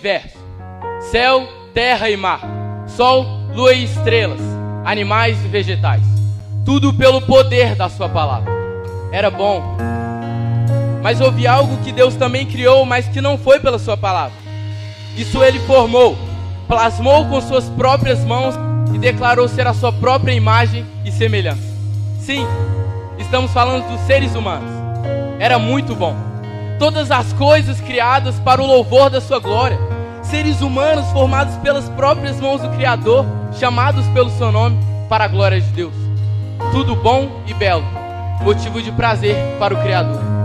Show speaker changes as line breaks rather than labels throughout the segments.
universo: céu, terra e mar, sol, lua e estrelas, animais e vegetais. Tudo pelo poder da Sua palavra. Era bom. Mas houve algo que Deus também criou, mas que não foi pela Sua palavra. Isso Ele formou, plasmou com Suas próprias mãos e declarou ser a Sua própria imagem e semelhança. Sim, estamos falando dos seres humanos. Era muito bom todas as coisas criadas para o louvor da sua glória, seres humanos formados pelas próprias mãos do Criador, chamados pelo seu nome para a glória de Deus. Tudo bom e belo, motivo de prazer para o Criador.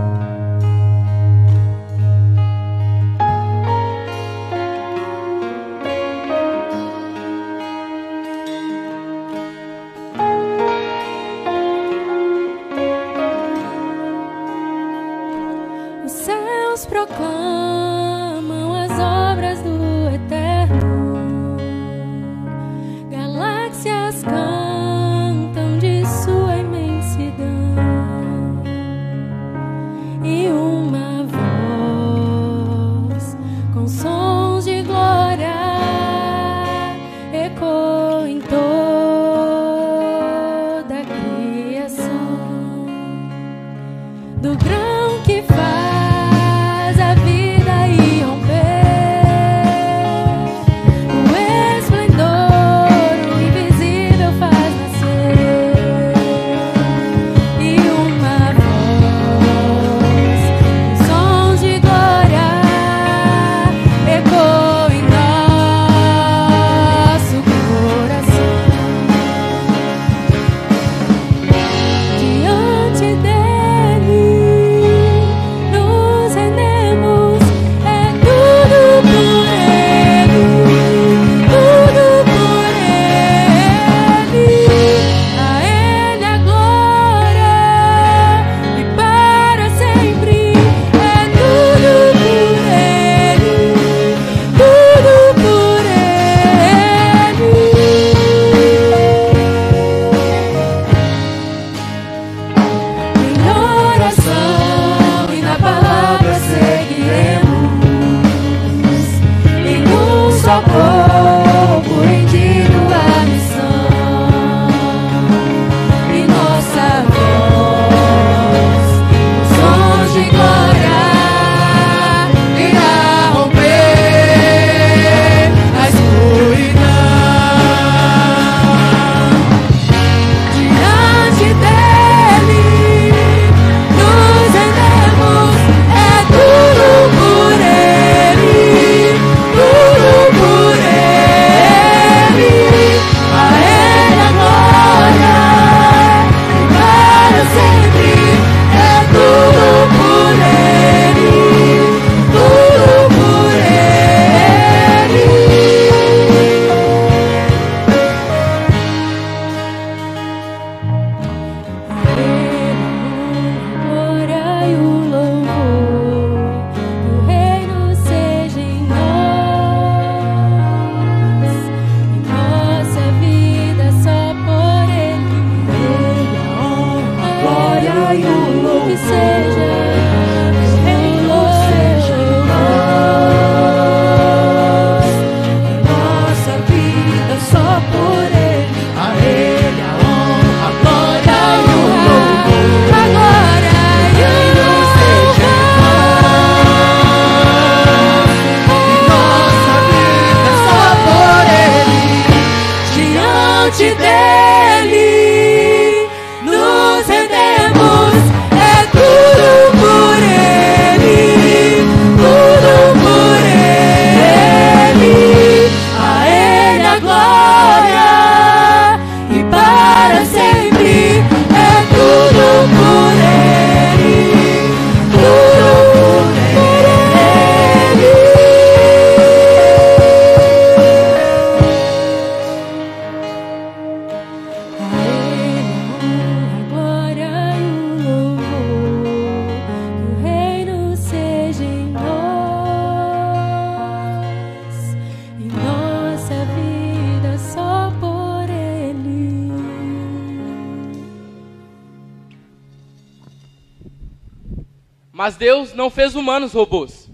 Não fez humanos robôs.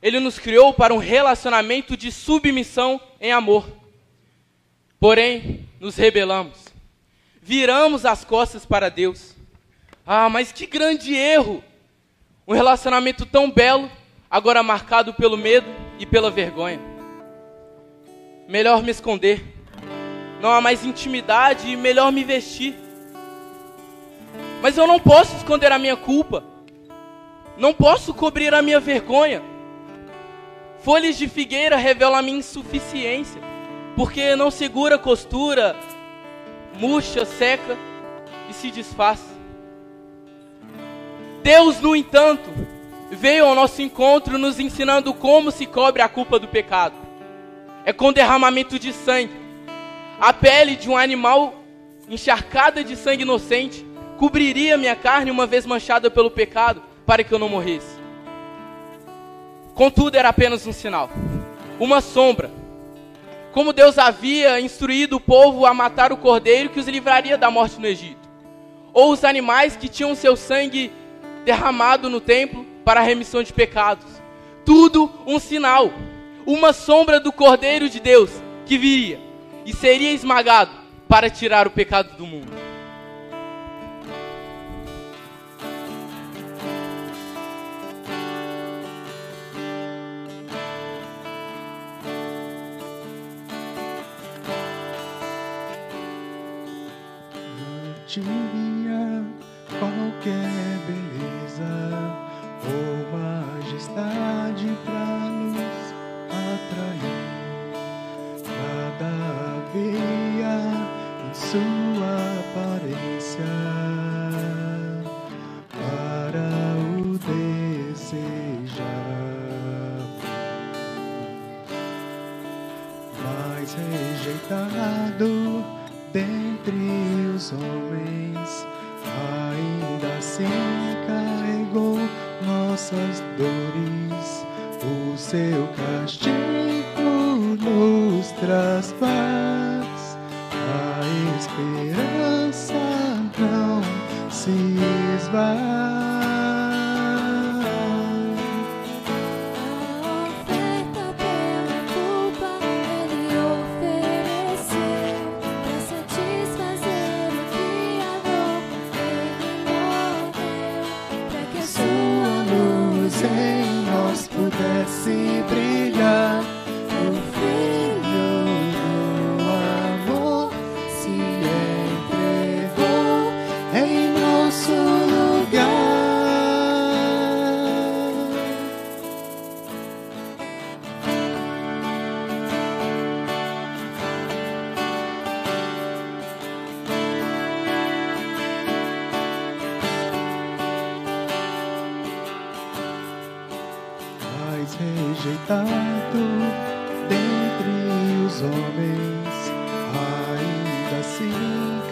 Ele nos criou para um relacionamento de submissão em amor. Porém, nos rebelamos. Viramos as costas para Deus. Ah, mas que grande erro! Um relacionamento tão belo, agora marcado pelo medo e pela vergonha. Melhor me esconder. Não há mais intimidade e melhor me vestir. Mas eu não posso esconder a minha culpa. Não posso cobrir a minha vergonha. Folhas de figueira revelam a minha insuficiência, porque não segura costura, murcha, seca e se desfaz. Deus, no entanto, veio ao nosso encontro nos ensinando como se cobre a culpa do pecado. É com derramamento de sangue. A pele de um animal encharcada de sangue inocente cobriria minha carne uma vez manchada pelo pecado para que eu não morresse. Contudo, era apenas um sinal, uma sombra. Como Deus havia instruído o povo a matar o cordeiro que os livraria da morte no Egito, ou os animais que tinham seu sangue derramado no templo para a remissão de pecados. Tudo um sinal, uma sombra do cordeiro de Deus que viria e seria esmagado para tirar o pecado do mundo.
Tinha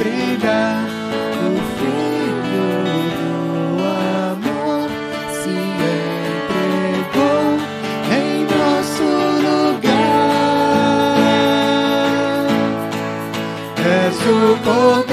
Brilhar. O Filho do amor se entregou em nosso lugar. És o cordeiro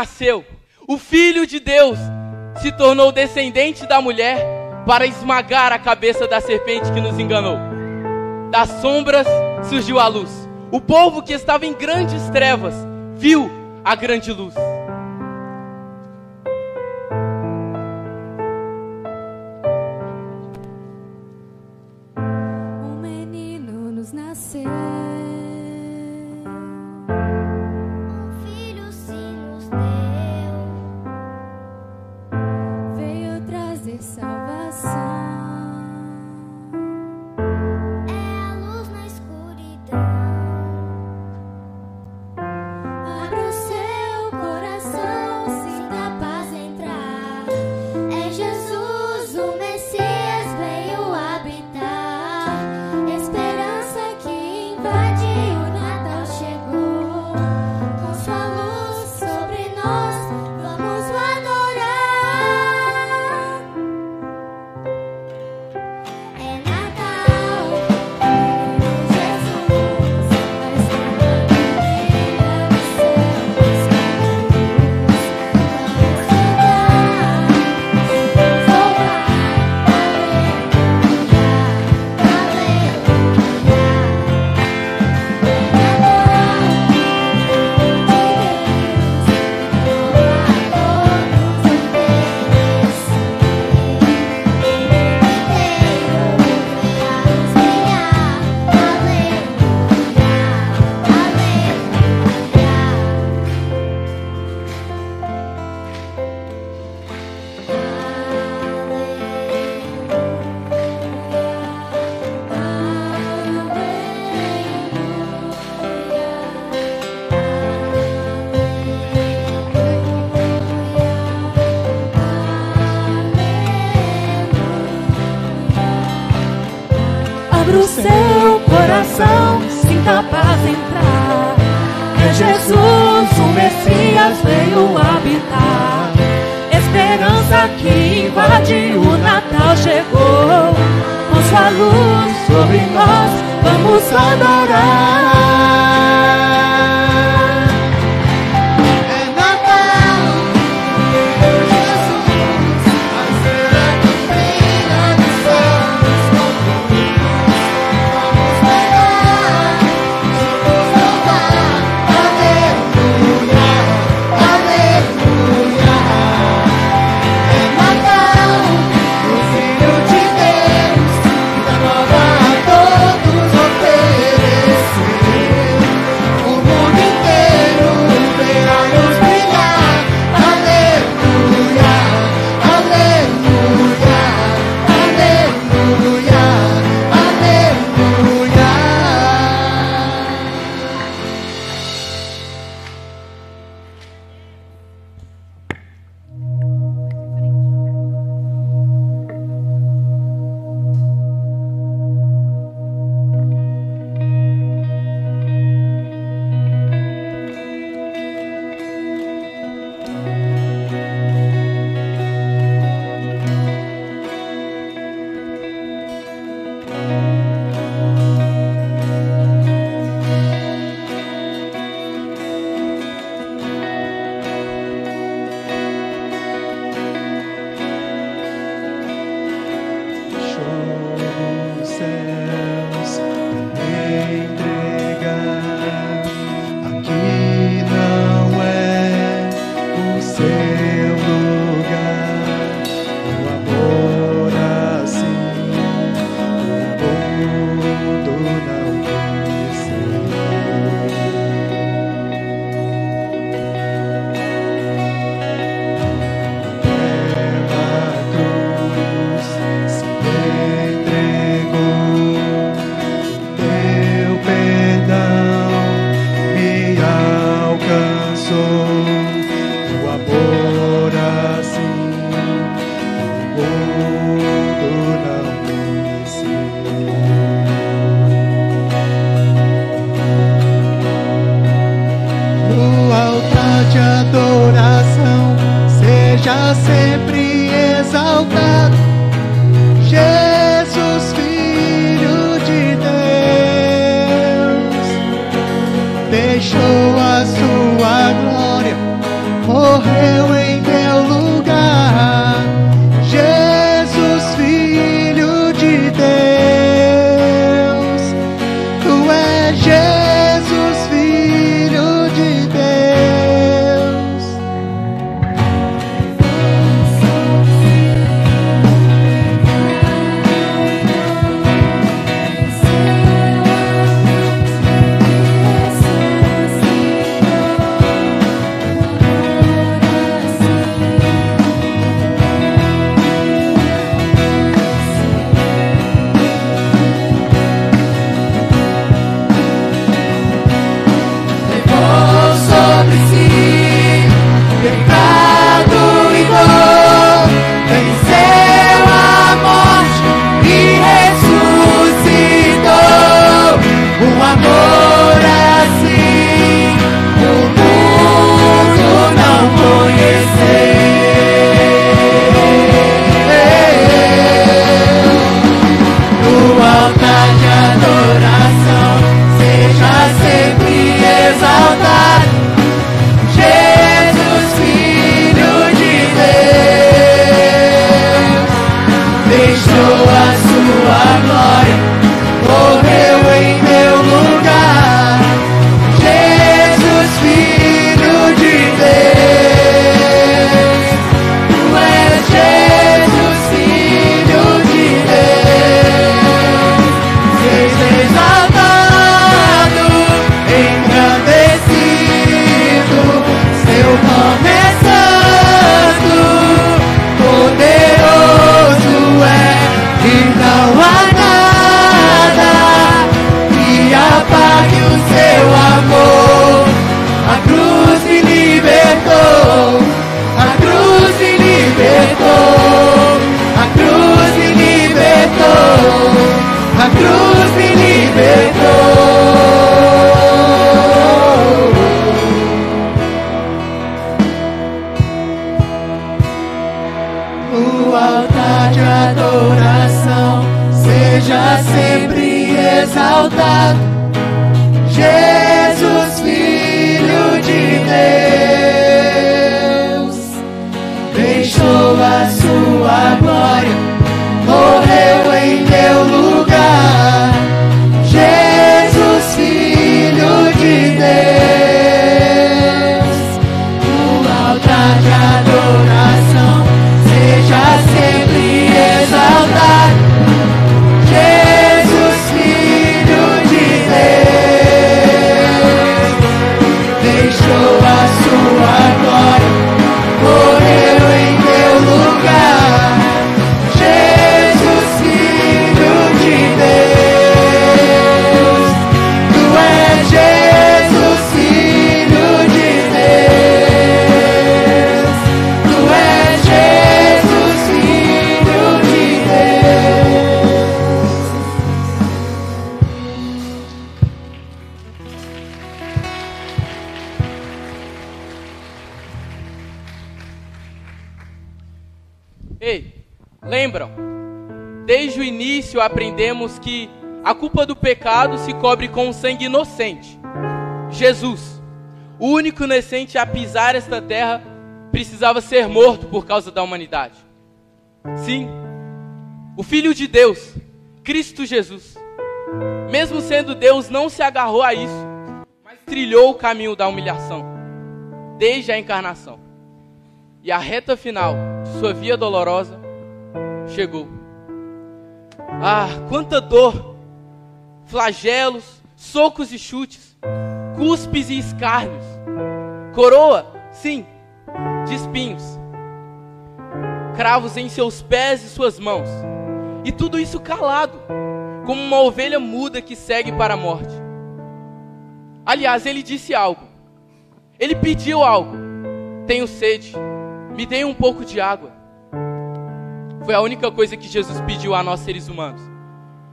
nasceu. O Filho de Deus se tornou descendente da mulher para esmagar a cabeça da serpente que nos enganou. Das sombras surgiu a luz. O povo que estava em grandes trevas viu a grande luz.
soy. Se
cobre com um sangue inocente. Jesus, o único inocente a pisar esta terra, precisava ser morto por causa da humanidade. Sim, o Filho de Deus, Cristo Jesus, mesmo sendo Deus, não se agarrou a isso, mas trilhou o caminho da humilhação, desde a encarnação. E a reta final de sua via dolorosa chegou. Ah, quanta dor! Flagelos, socos e chutes, cuspes e escárnios, coroa, sim, de espinhos, cravos em seus pés e suas mãos, e tudo isso calado, como uma ovelha muda que segue para a morte. Aliás, ele disse algo, ele pediu algo: tenho sede, me dê um pouco de água. Foi a única coisa que Jesus pediu a nós seres humanos.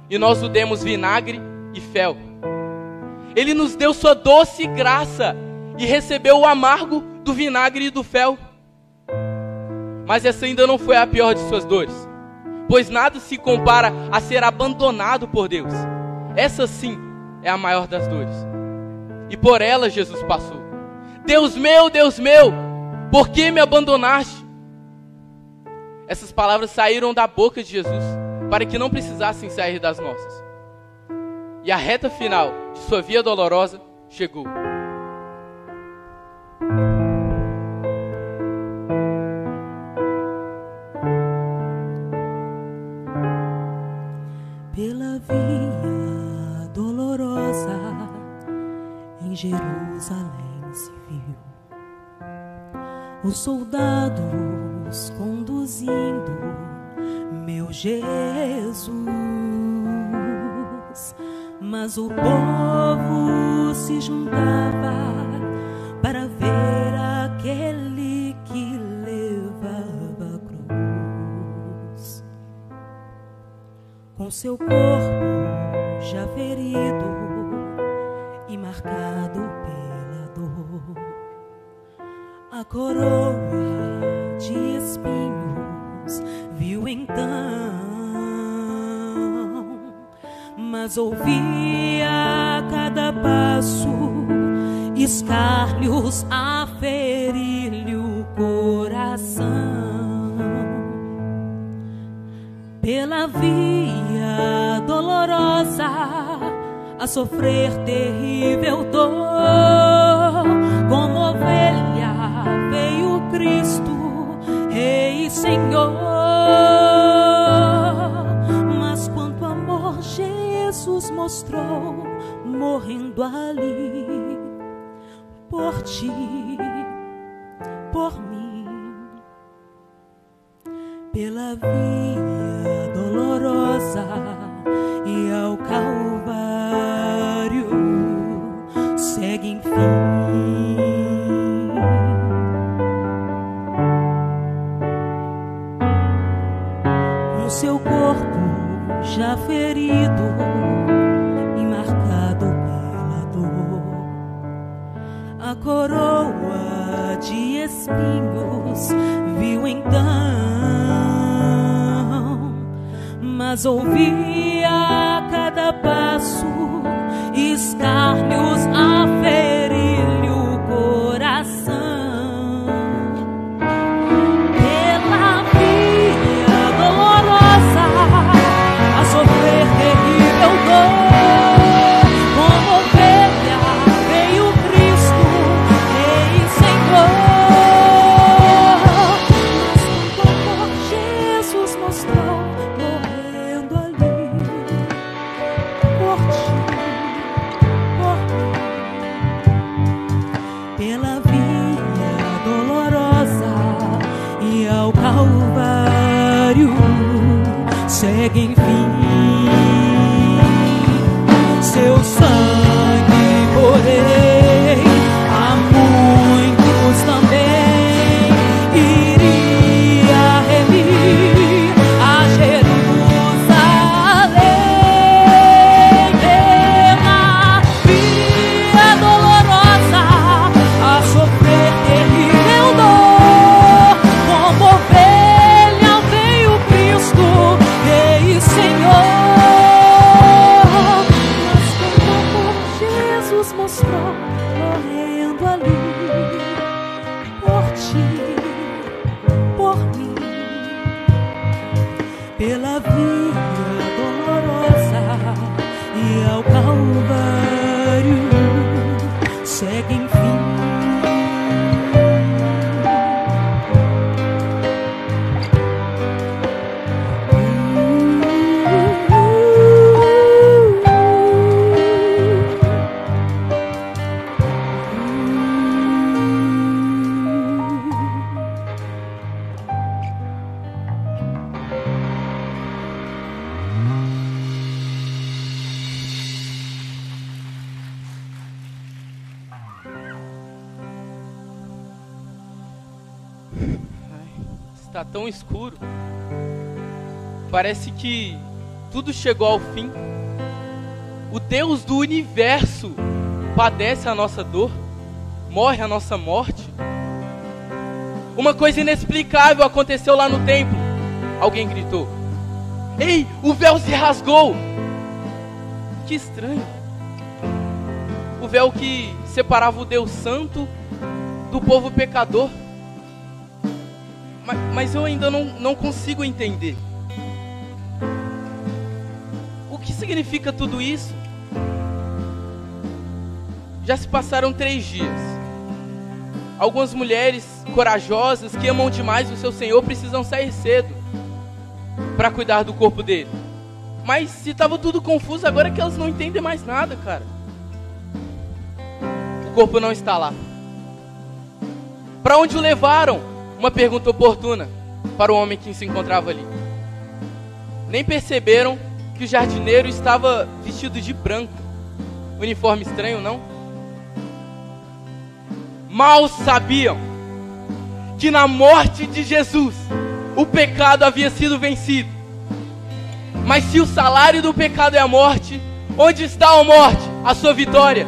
E nós o demos vinagre e fel. Ele nos deu sua doce graça e recebeu o amargo do vinagre e do fel. Mas essa ainda não foi a pior de suas dores, pois nada se compara a ser abandonado por Deus. Essa sim é a maior das dores. E por ela Jesus passou. Deus meu, Deus meu, por que me abandonaste? Essas palavras saíram da boca de Jesus para que não precisassem sair das nossas. E a reta final de sua via dolorosa chegou.
pela via dolorosa em Jerusalém se viu os soldados conduzindo meu Jesus, mas o povo se juntava para ver aquele que levava a cruz. Com seu corpo já ferido e marcado pela dor, a coroa de espinhos viu então, mas ouvia a cada passo escárnios a ferir-lhe o coração pela via dolorosa a sofrer terrível dor. Como ovelha veio Cristo, Rei e Senhor. Mas quanto amor Jesus mostrou, morrendo ali por ti, por mim pela via ferido e marcado pela dor. A coroa de espinhos viu então, mas ouvia a cada passo escárnios.
Chegou ao fim. O Deus do universo padece a nossa dor, morre a nossa morte. Uma coisa inexplicável aconteceu lá no templo. Alguém gritou: Ei, o véu se rasgou! Que estranho. O véu que separava o Deus Santo do povo pecador. Mas, mas eu ainda não, não consigo entender. Significa tudo isso? Já se passaram três dias. Algumas mulheres corajosas que amam demais o seu Senhor precisam sair cedo para cuidar do corpo dele. Mas se estava tudo confuso, agora é que elas não entendem mais nada, cara. O corpo não está lá. Para onde o levaram? Uma pergunta oportuna para o homem que se encontrava ali. Nem perceberam que o jardineiro estava vestido de branco. Uniforme estranho, não? Mal sabiam que na morte de Jesus o pecado havia sido vencido. Mas se o salário do pecado é a morte, onde está a morte? A sua vitória.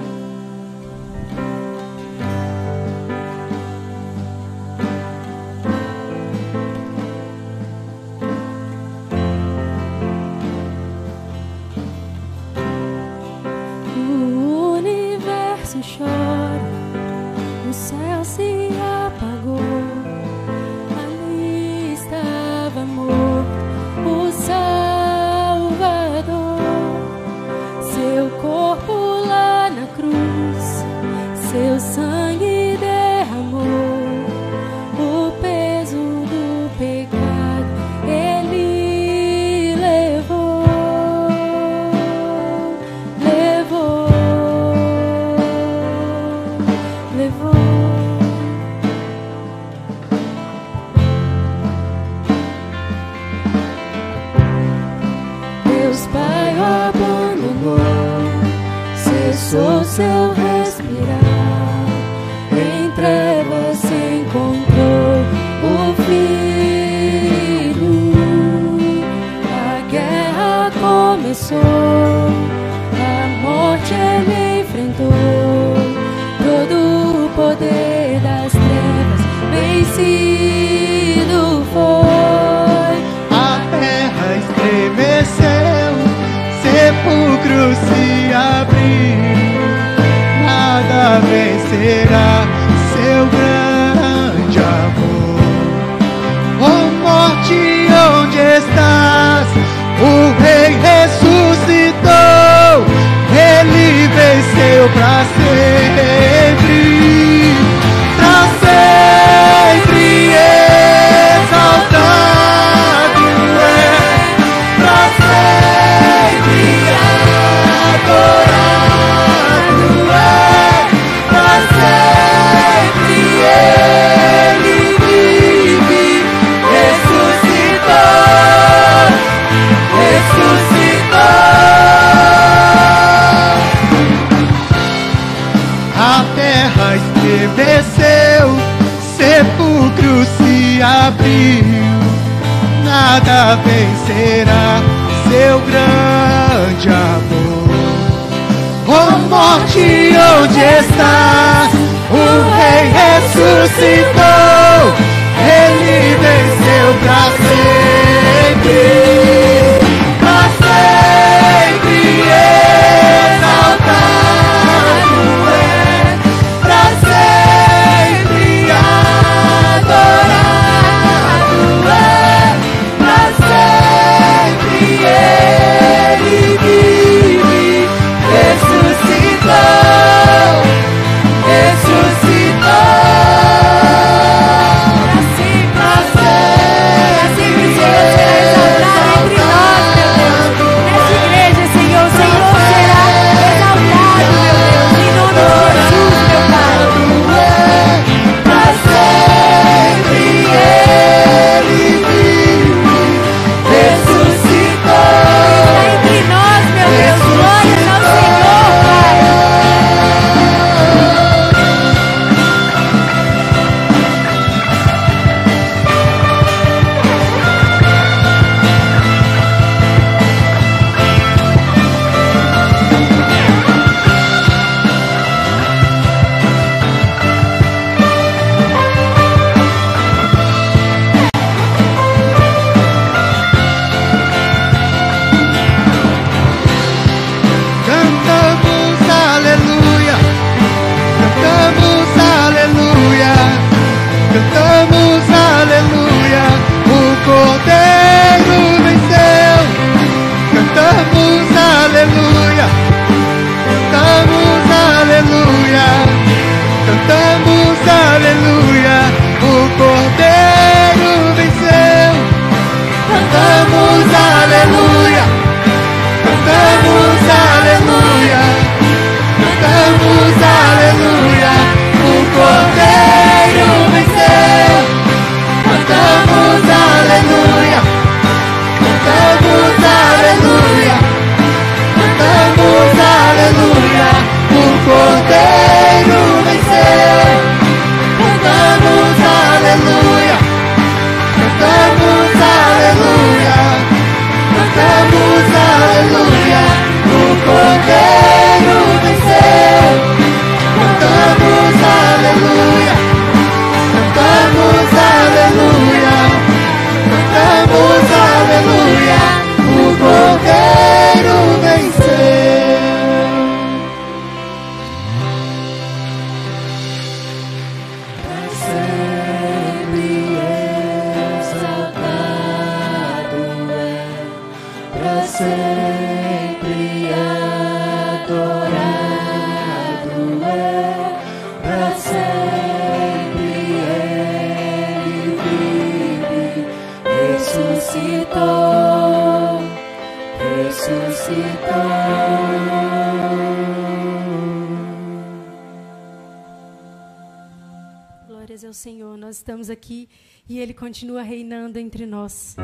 continua reinando entre nós.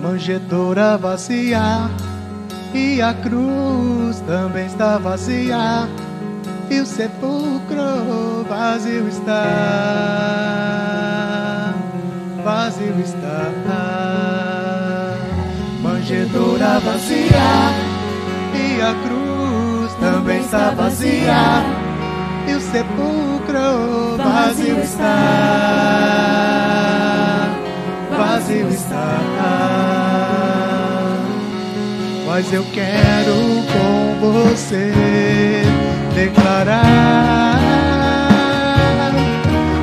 Manjedoura vazia e a cruz também está vazia e o sepulcro vazio está vazio está. Manjedoura vazia, e a cruz também está vazia, e o sepulcro vazio está. Vazio está. Mas eu quero com você declarar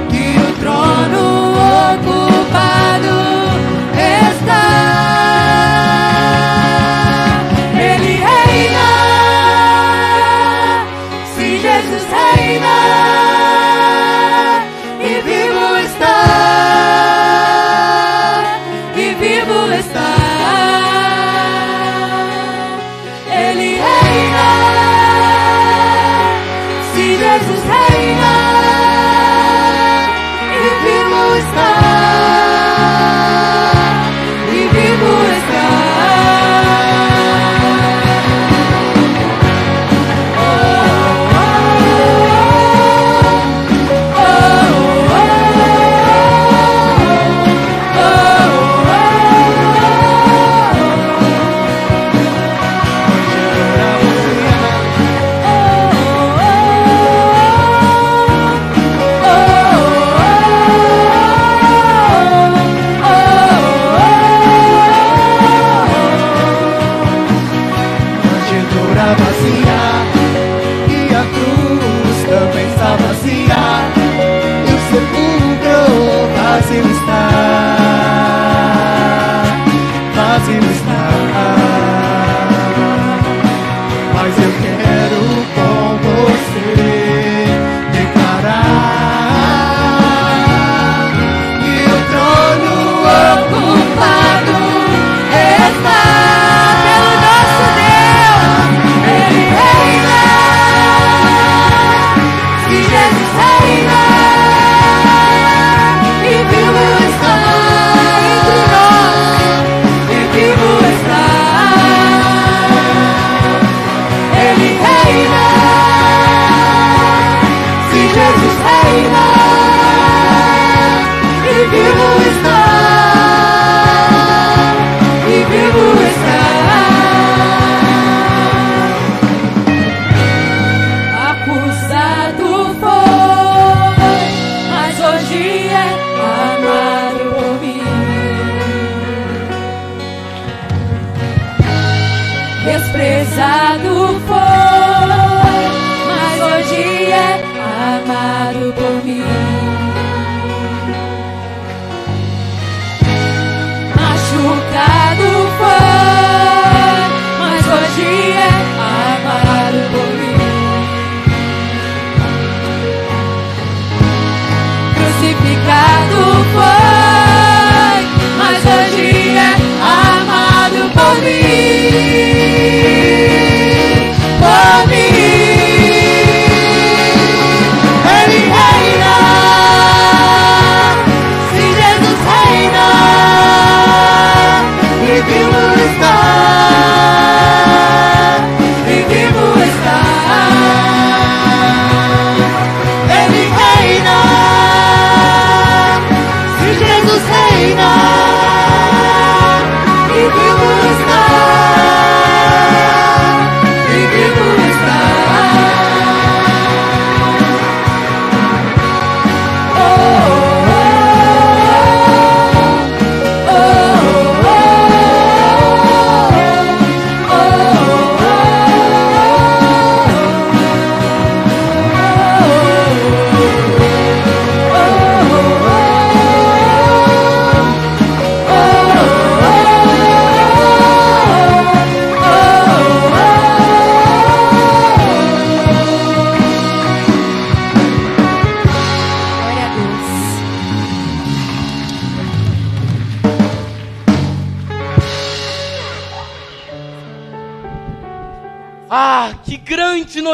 que o trono
oculto.
badu ez da.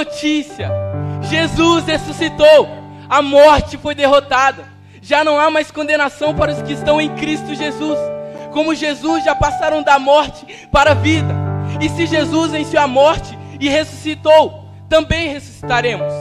Notícia! Jesus ressuscitou, a morte foi derrotada, já não há mais condenação para os que estão em Cristo Jesus. Como Jesus já passaram da morte para a vida, e se Jesus venceu a morte e ressuscitou, também ressuscitaremos.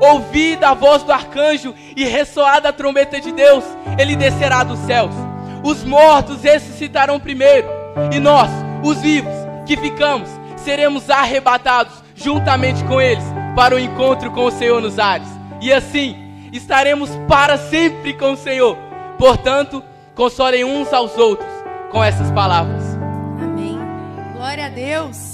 Ouvida a voz do arcanjo e ressoada a trombeta de Deus, ele descerá dos céus. Os mortos ressuscitarão primeiro, e nós, os vivos, que ficamos, seremos arrebatados juntamente com eles para o encontro com o Senhor nos ares. E assim estaremos para sempre com o Senhor. Portanto, consolem uns aos outros com essas palavras.
Amém. Glória a Deus.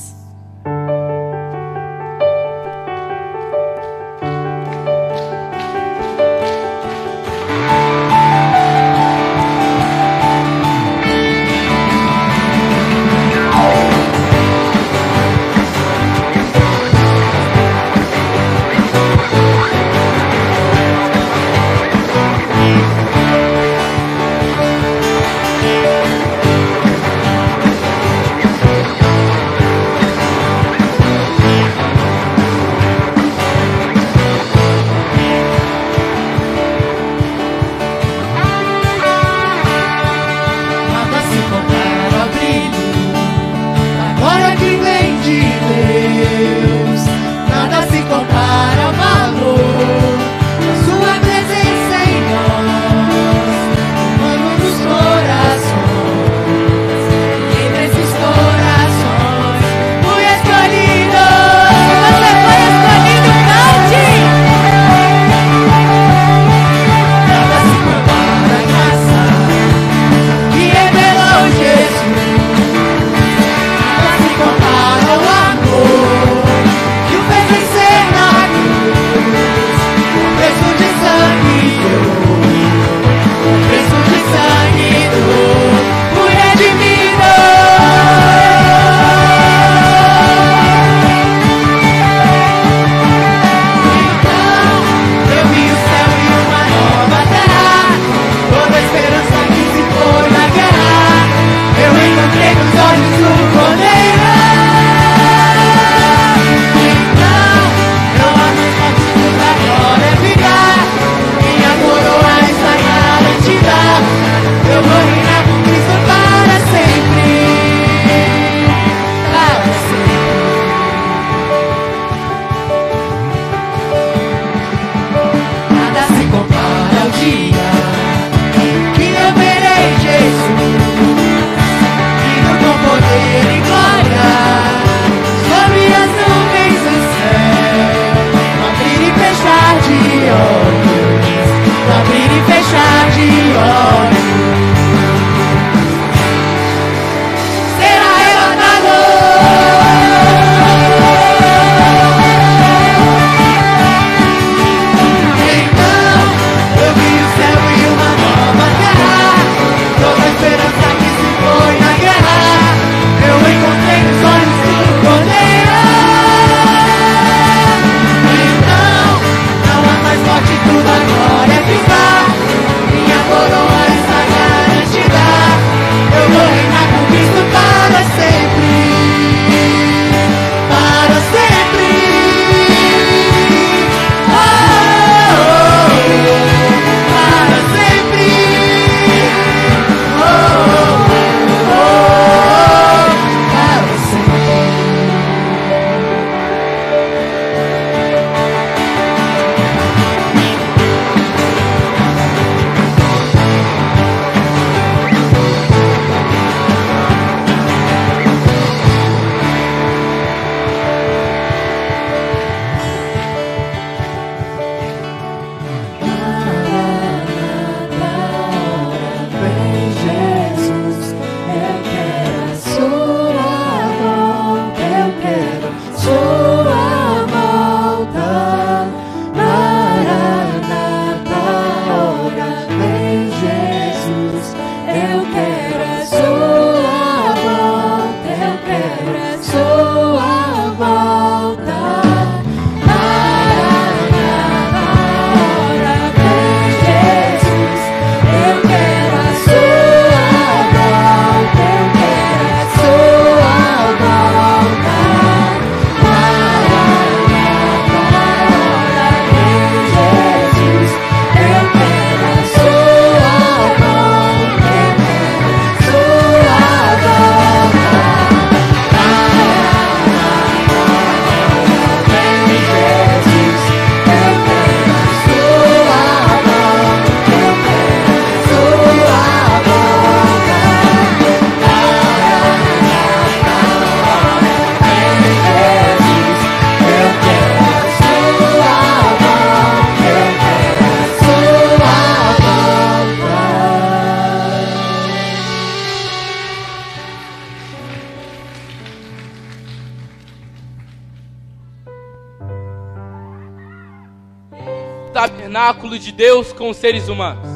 Com os seres humanos,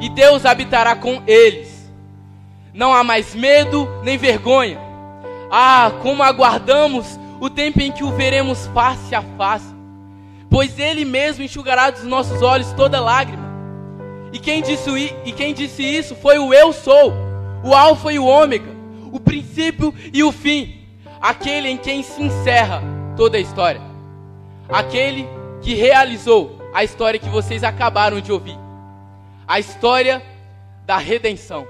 e Deus habitará com eles. Não há mais medo nem vergonha. Ah, como aguardamos o tempo em que o veremos face a face, pois Ele mesmo enxugará dos nossos olhos toda lágrima. E quem disse, e quem disse isso foi o Eu Sou, o Alfa e o Ômega, o princípio e o fim, aquele em quem se encerra toda a história, aquele que realizou a história que vocês acabaram de ouvir, a história da redenção.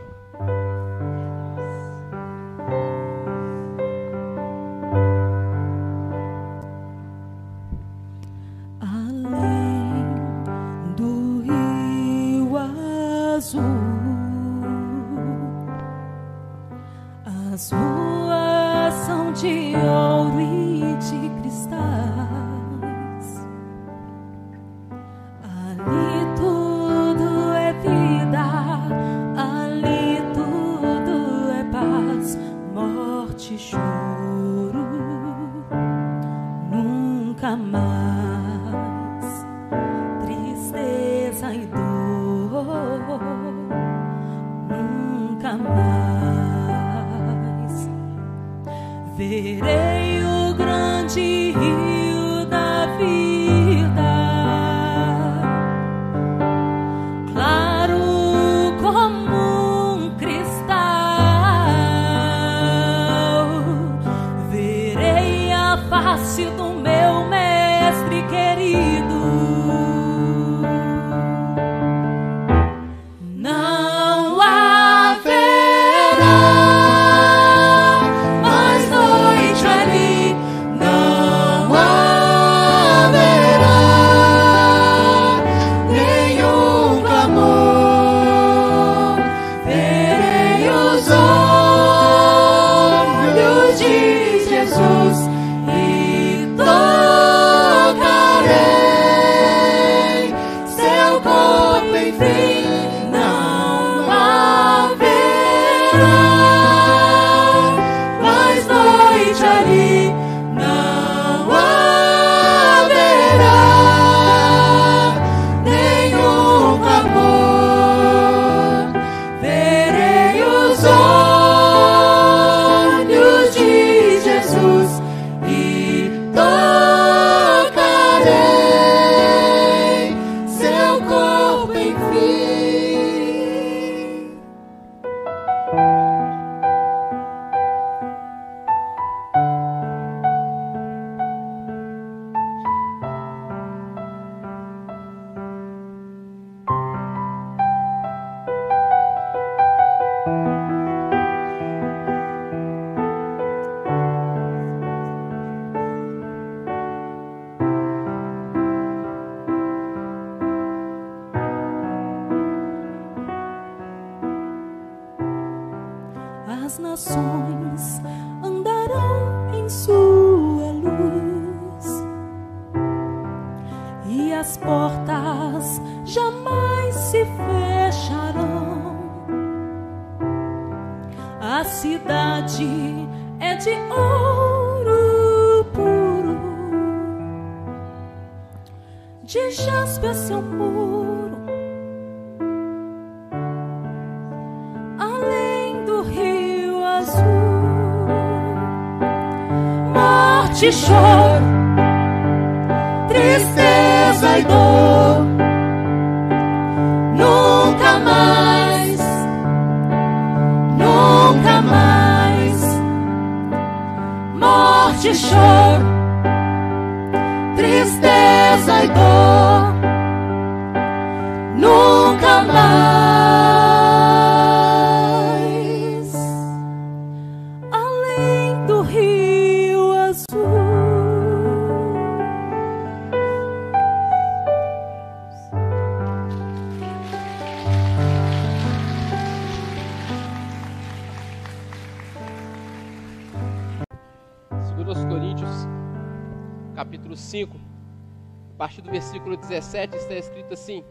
17, está escrito assim: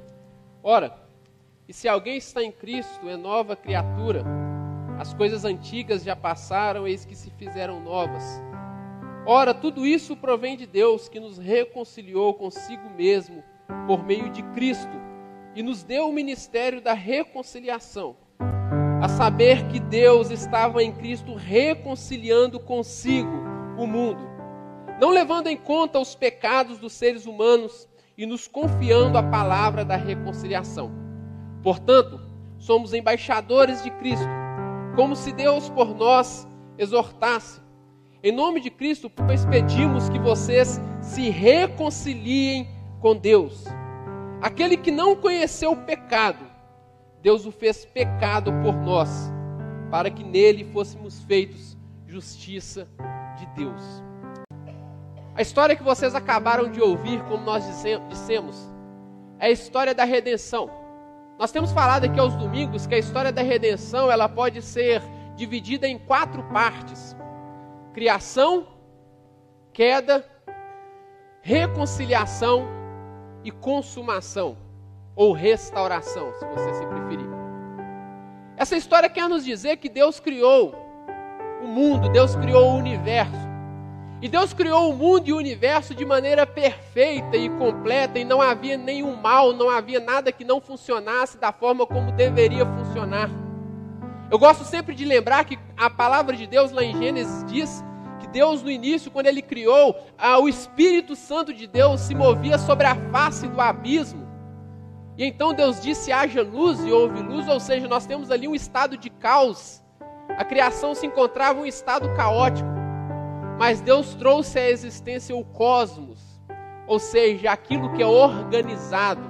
Ora, e se alguém está em Cristo, é nova criatura. As coisas antigas já passaram, eis que se fizeram novas. Ora, tudo isso provém de Deus, que nos reconciliou consigo mesmo por meio de Cristo e nos deu o ministério da reconciliação. A saber que Deus estava em Cristo reconciliando consigo o mundo, não levando em conta os pecados dos seres humanos e nos confiando a palavra da reconciliação. Portanto, somos embaixadores de Cristo, como se Deus por nós exortasse. Em nome de Cristo, pois pedimos que vocês se reconciliem com Deus. Aquele que não conheceu o pecado, Deus o fez pecado por nós, para que nele fôssemos feitos justiça de Deus. A história que vocês acabaram de ouvir, como nós dissemos, é a história da redenção. Nós temos falado aqui aos domingos que a história da redenção ela pode ser dividida em quatro partes: criação, queda, reconciliação e consumação ou restauração, se você se preferir. Essa história quer nos dizer que Deus criou o mundo, Deus criou o universo. E Deus criou o mundo e o universo de maneira perfeita e completa, e não havia nenhum mal, não havia nada que não funcionasse da forma como deveria funcionar. Eu gosto sempre de lembrar que a palavra de Deus lá em Gênesis diz que Deus, no início, quando Ele criou, ah, o Espírito Santo de Deus se movia sobre a face do abismo. E então Deus disse: haja luz e houve luz, ou seja, nós temos ali um estado de caos. A criação se encontrava em um estado caótico. Mas Deus trouxe à existência o cosmos, ou seja, aquilo que é organizado,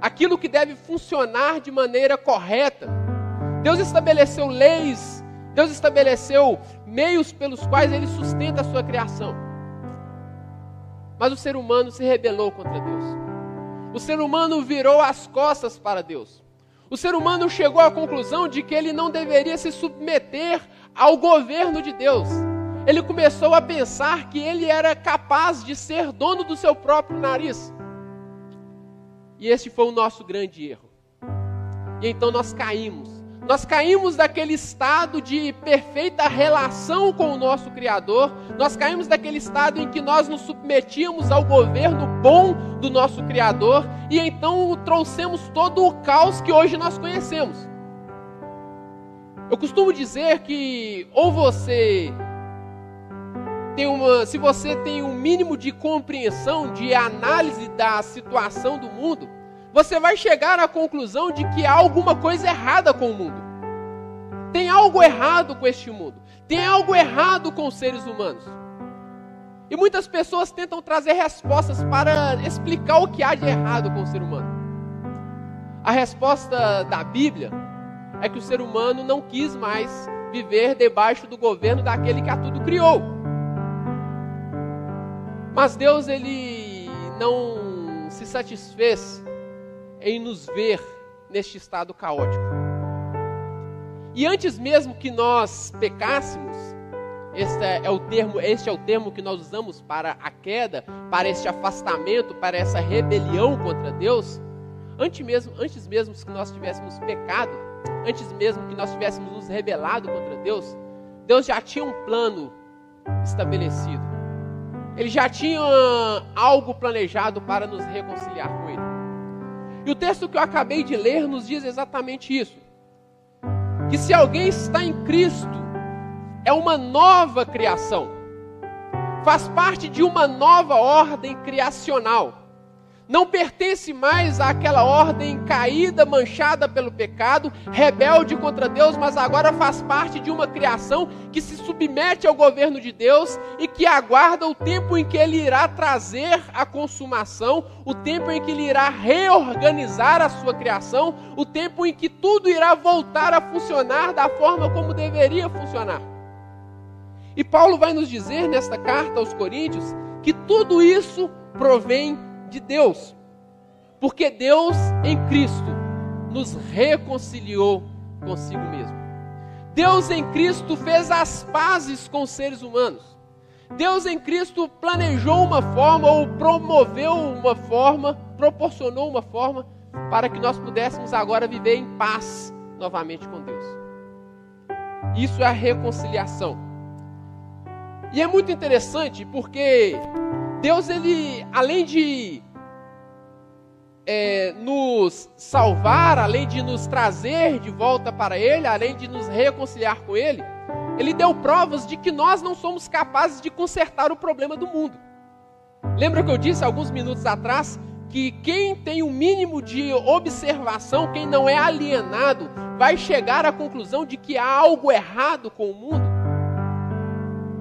aquilo que deve funcionar de maneira correta. Deus estabeleceu leis, Deus estabeleceu meios pelos quais ele sustenta a sua criação. Mas o ser humano se rebelou contra Deus. O ser humano virou as costas para Deus. O ser humano chegou à conclusão de que ele não deveria se submeter ao governo de Deus ele começou a pensar que ele era capaz de ser dono do seu próprio nariz. E esse foi o nosso grande erro. E então nós caímos. Nós caímos daquele estado de perfeita relação com o nosso Criador. Nós caímos daquele estado em que nós nos submetíamos ao governo bom do nosso Criador. E então trouxemos todo o caos que hoje nós conhecemos. Eu costumo dizer que ou você tem uma, se você tem um mínimo de compreensão, de análise da situação do mundo, você vai chegar à conclusão de que há alguma coisa errada com o mundo. Tem algo errado com este mundo. Tem algo errado com os seres humanos. E muitas pessoas tentam trazer respostas para explicar o que há de errado com o ser humano. A resposta da Bíblia é que o ser humano não quis mais viver debaixo do governo daquele que a tudo criou. Mas Deus ele não se satisfez em nos ver neste estado caótico. E antes mesmo que nós pecássemos, este é o termo, este é o termo que nós usamos para a queda, para este afastamento, para essa rebelião contra Deus. Antes mesmo, antes mesmo que nós tivéssemos pecado, antes mesmo que nós tivéssemos nos rebelado contra Deus, Deus já tinha um plano estabelecido. Ele já tinha algo planejado para nos reconciliar com Ele. E o texto que eu acabei de ler nos diz exatamente isso: que se alguém está em Cristo, é uma nova criação, faz parte de uma nova ordem criacional não pertence mais àquela ordem caída, manchada pelo pecado, rebelde contra Deus, mas agora faz parte de uma criação que se submete ao governo de Deus e que aguarda o tempo em que ele irá trazer a consumação, o tempo em que ele irá reorganizar a sua criação, o tempo em que tudo irá voltar a funcionar da forma como deveria funcionar. E Paulo vai nos dizer nesta carta aos Coríntios que tudo isso provém de Deus. Porque Deus em Cristo nos reconciliou consigo mesmo. Deus em Cristo fez as pazes com os seres humanos. Deus em Cristo planejou uma forma ou promoveu uma forma, proporcionou uma forma para que nós pudéssemos agora viver em paz novamente com Deus. Isso é a reconciliação. E é muito interessante porque Deus, ele, além de é, nos salvar, além de nos trazer de volta para Ele, além de nos reconciliar com Ele, Ele deu provas de que nós não somos capazes de consertar o problema do mundo. Lembra que eu disse alguns minutos atrás que quem tem o mínimo de observação, quem não é alienado, vai chegar à conclusão de que há algo errado com o mundo?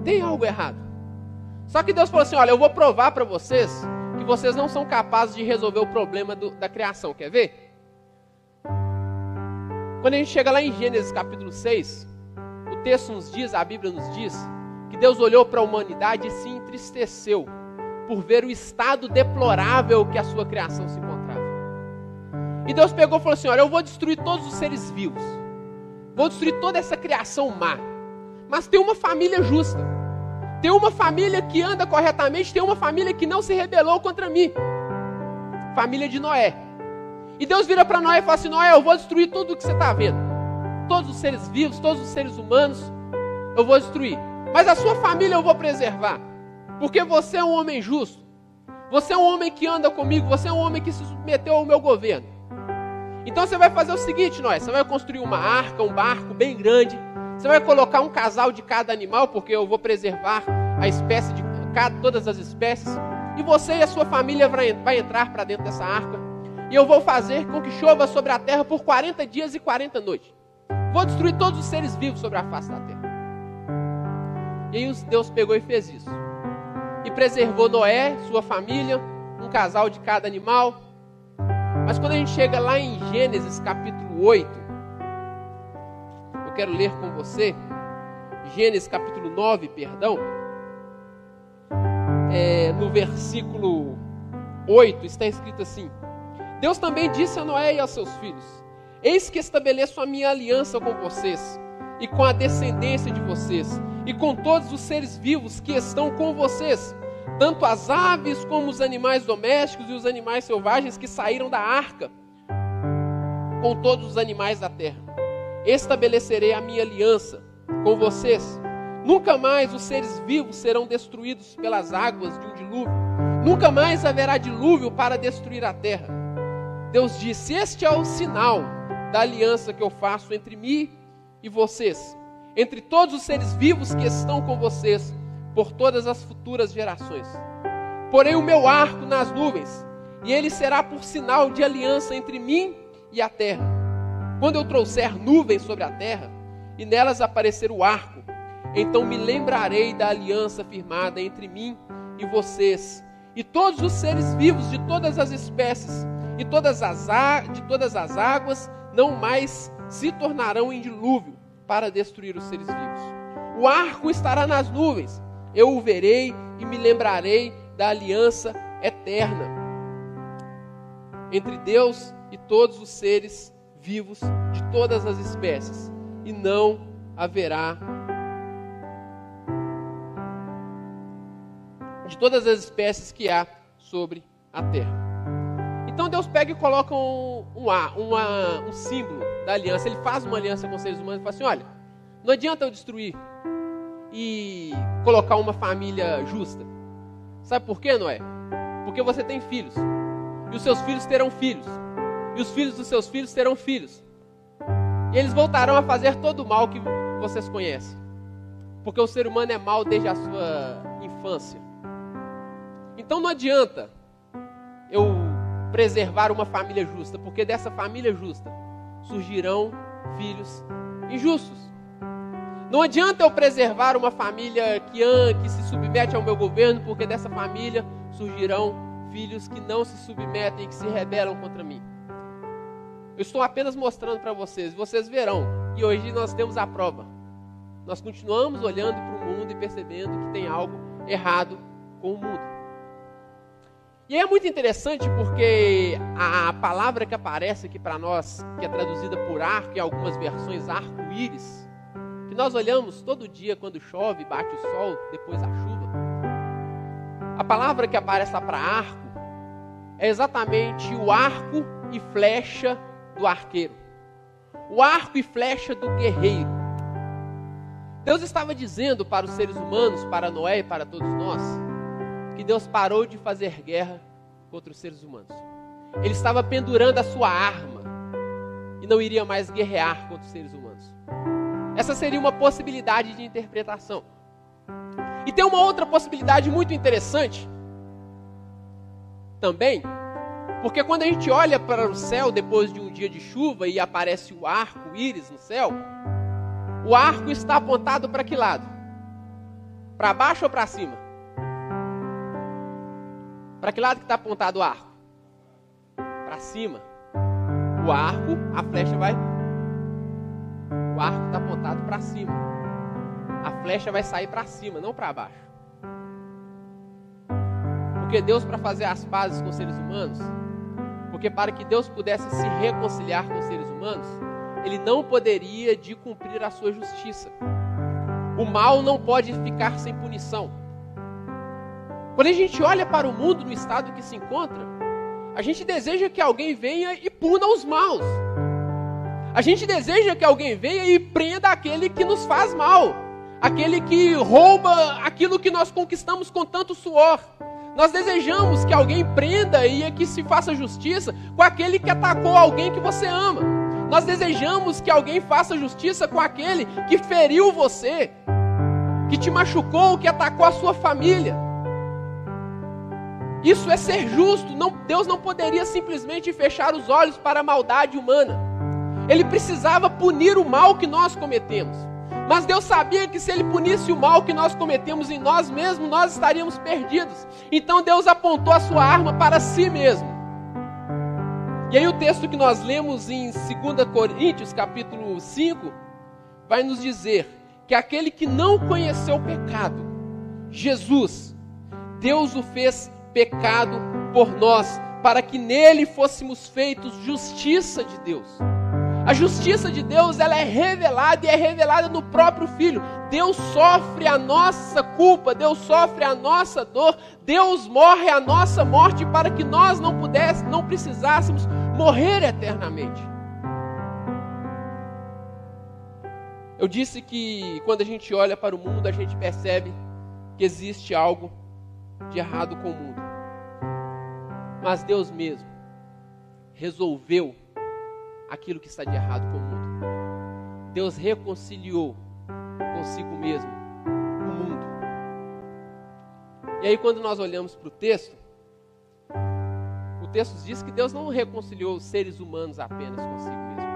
Tem algo errado. Só que Deus falou assim: olha, eu vou provar para vocês vocês não são capazes de resolver o problema do- da criação. Quer ver? Quando a gente chega lá em Gênesis capítulo 6, o texto nos diz, a Bíblia nos diz, que Deus olhou para a humanidade e se entristeceu por ver o estado deplorável que a sua criação se encontrava. E Deus pegou e falou assim: Olha, eu vou destruir todos os seres vivos, vou destruir toda essa criação má, mas tem uma família justa, tem uma família que anda corretamente, tem uma família que não se rebelou contra mim família de Noé. E Deus vira para Noé e fala assim: Noé, eu vou destruir tudo o que você está vendo, todos os seres vivos, todos os seres humanos, eu vou destruir, mas a sua família eu vou preservar. Porque você é um homem justo. Você é um homem que anda comigo. Você é um homem que se submeteu ao meu governo. Então você vai fazer o seguinte, Noé: você vai construir uma arca, um barco bem grande. Você vai colocar um casal de cada animal, porque eu vou preservar a espécie de cada, todas as espécies. E você e a sua família vai, entrar para dentro dessa arca. E eu vou fazer com que chova sobre a terra por 40 dias e 40 noites. Vou destruir todos os seres vivos sobre a face da terra. E aí Deus pegou e fez isso e preservou Noé, sua família, um casal de cada animal. Mas quando a gente chega lá em Gênesis capítulo 8, eu quero ler com você, Gênesis capítulo 9, perdão, é, no versículo 8 está escrito assim: Deus também disse a Noé e aos seus filhos: Eis que estabeleço a minha aliança com vocês e com a descendência de vocês e com todos os seres vivos que estão com vocês, tanto as aves como os animais domésticos e os animais selvagens que saíram da arca, com todos os animais da terra. Estabelecerei a minha aliança com vocês. Nunca mais os seres vivos serão destruídos pelas águas de um dilúvio. Nunca mais haverá dilúvio para destruir a terra. Deus disse: Este é o sinal da aliança que eu faço entre mim e vocês, entre todos os seres vivos que estão com vocês, por todas as futuras gerações. Porei o meu arco nas nuvens, e ele será por sinal de aliança entre mim e a terra. Quando eu trouxer nuvens sobre a terra, e nelas aparecer o arco, então me lembrarei da aliança firmada entre mim e vocês, e todos os seres vivos de todas as espécies, e todas as, de todas as águas, não mais se tornarão em dilúvio para destruir os seres vivos. O arco estará nas nuvens, eu o verei e me lembrarei da aliança eterna entre Deus e todos os seres vivos de todas as espécies, e não haverá de todas as espécies que há sobre a terra. Então Deus pega e coloca um, um, a- uma- um símbolo da aliança. Ele faz uma aliança com os seres humanos e fala assim: olha, não adianta eu destruir e colocar uma família justa. Sabe por quê, Noé? Porque você tem filhos. E os seus filhos terão filhos. E os filhos dos seus filhos terão filhos. E eles voltarão a fazer todo o mal que vocês conhecem. Porque o ser humano é mau desde a sua infância. Então não adianta eu preservar uma família justa, porque dessa família justa surgirão filhos injustos. Não adianta eu preservar uma família que, que se submete ao meu governo, porque dessa família surgirão filhos que não se submetem e que se rebelam contra mim. Eu estou apenas mostrando para vocês, vocês verão. E hoje nós temos a prova. Nós continuamos olhando para o mundo e percebendo que tem algo errado com o mundo. E é muito interessante porque a palavra que aparece aqui para nós, que é traduzida por arco, em algumas versões arco-íris, que nós olhamos todo dia quando chove, bate o sol, depois a chuva. A palavra que aparece para arco é exatamente o arco e flecha do arqueiro. O arco e flecha do guerreiro. Deus estava dizendo para os seres humanos, para Noé e para todos nós, que Deus parou de fazer guerra contra os seres humanos. ele estava pendurando a sua arma e não iria mais guerrear contra os seres humanos. Essa seria uma possibilidade de interpretação. E tem uma outra possibilidade muito interessante também, porque quando a gente olha para o céu depois de um dia de chuva e aparece o arco-íris no céu, o arco está apontado para que lado? Para baixo ou para cima? Para que lado que está apontado o arco? Para cima. O arco, a flecha vai. O arco está apontado para cima. A flecha vai sair para cima, não para baixo. Porque Deus, para fazer as pazes com os seres humanos, porque para que Deus pudesse se reconciliar com os seres humanos, ele não poderia de cumprir a sua justiça. O mal não pode ficar sem punição. Quando a gente olha para o mundo no estado que se encontra, a gente deseja que alguém venha e puna os maus. A gente deseja que alguém venha e prenda aquele que nos faz mal, aquele que rouba aquilo que nós conquistamos com tanto suor. Nós desejamos que alguém prenda e que se faça justiça com aquele que atacou alguém que você ama. Nós desejamos que alguém faça justiça com aquele que feriu você, que te machucou, que atacou a sua família. Isso é ser justo. Não, Deus não poderia simplesmente fechar os olhos para a maldade humana. Ele precisava punir o mal que nós cometemos. Mas Deus sabia que se ele punisse o mal que nós cometemos em nós mesmos, nós estaríamos perdidos. Então Deus apontou a sua arma para si mesmo. E aí o texto que nós lemos em 2 Coríntios, capítulo 5, vai nos dizer que aquele que não conheceu o pecado, Jesus, Deus o fez pecado por nós, para que nele fôssemos feitos justiça de Deus. A justiça de Deus, ela é revelada e é revelada no próprio Filho. Deus sofre a nossa culpa, Deus sofre a nossa dor, Deus morre a nossa morte para que nós não pudéssemos, não precisássemos morrer eternamente. Eu disse que quando a gente olha para o mundo, a gente percebe que existe algo de errado com o mundo. Mas Deus mesmo resolveu aquilo que está de errado com o mundo. Deus reconciliou consigo mesmo o mundo. E aí, quando nós olhamos para o texto, o texto diz que Deus não reconciliou os seres humanos apenas consigo mesmo.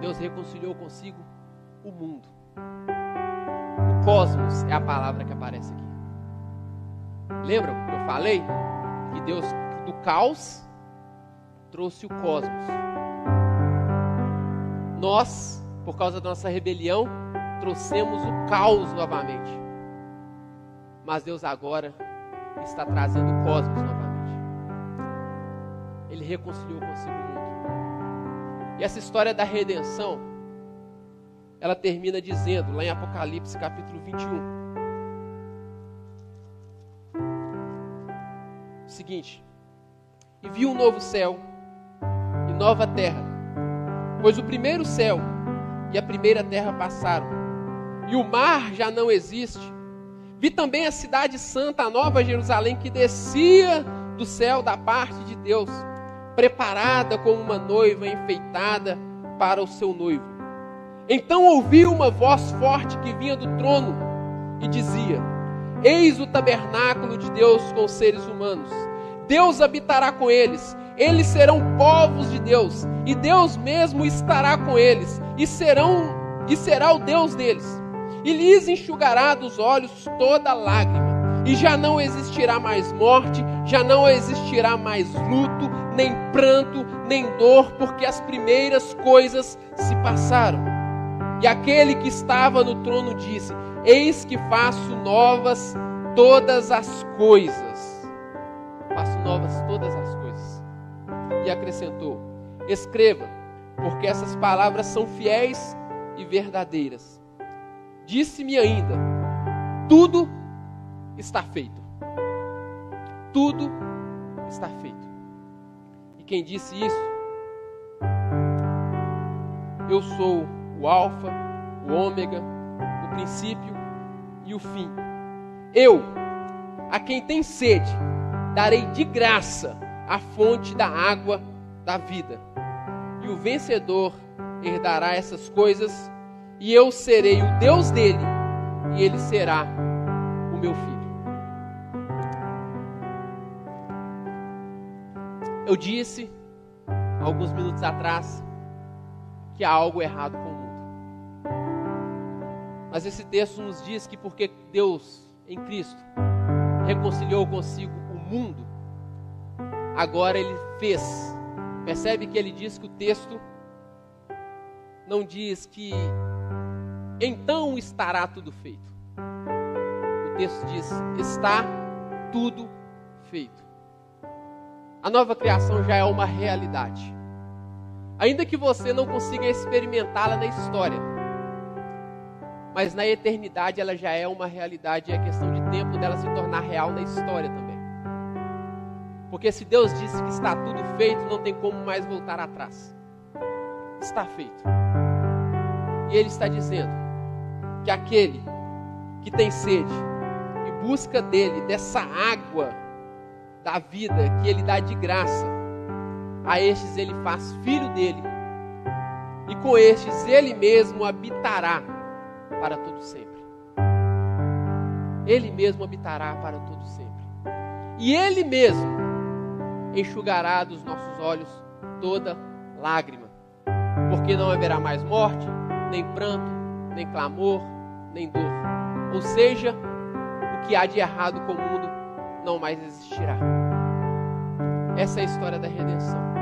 Deus reconciliou consigo o mundo. O cosmos é a palavra que aparece aqui. Lembram que eu falei que Deus do caos trouxe o cosmos. Nós, por causa da nossa rebelião, trouxemos o caos novamente. Mas Deus agora está trazendo o cosmos novamente. Ele reconciliou consigo o mundo. E essa história da redenção, ela termina dizendo, lá em Apocalipse capítulo 21, o seguinte: E vi um novo céu e nova terra, pois o primeiro céu e a primeira terra passaram, e o mar já não existe. Vi também a cidade santa, a nova Jerusalém, que descia do céu da parte de Deus, preparada como uma noiva enfeitada para o seu noivo. Então ouvi uma voz forte que vinha do trono e dizia: Eis o tabernáculo de Deus com os seres humanos. Deus habitará com eles. Eles serão povos de Deus, e Deus mesmo estará com eles, e serão e será o Deus deles. E lhes enxugará dos olhos toda lágrima, e já não existirá mais morte, já não existirá mais luto, nem pranto, nem dor, porque as primeiras coisas se passaram. E aquele que estava no trono disse: Eis que faço novas todas as coisas. Faço novas todas as. E acrescentou: Escreva, porque essas palavras são fiéis e verdadeiras. Disse-me ainda: Tudo está feito. Tudo está feito. E quem disse isso? Eu sou o Alfa, o Ômega, o princípio e o fim. Eu, a quem tem sede, darei de graça a fonte da água da vida. E o vencedor herdará essas coisas, e eu serei o Deus dele, e ele será o meu filho. Eu disse, alguns minutos atrás, que há algo errado com o mundo. Mas esse texto nos diz que porque Deus, em Cristo, reconciliou consigo o mundo, agora ele fez. Percebe que ele diz que o texto não diz que então estará tudo feito. O texto diz: está tudo feito. A nova criação já é uma realidade. Ainda que você não consiga experimentá-la na história, mas na eternidade ela já é uma realidade, é questão de tempo dela se tornar real na história também. Porque se Deus disse que está tudo feito, não tem como mais voltar atrás. Está feito. E Ele está dizendo que aquele que tem sede e busca dele, dessa água da vida que Ele dá de graça, a estes Ele faz filho dele, e com estes Ele mesmo habitará para todo sempre. Ele mesmo habitará para todo sempre. E Ele mesmo enxugará dos nossos olhos toda lágrima. Porque não haverá mais morte, nem pranto, nem clamor, nem dor. Ou seja, o que há de errado com o mundo não mais existirá. Essa é a história da redenção.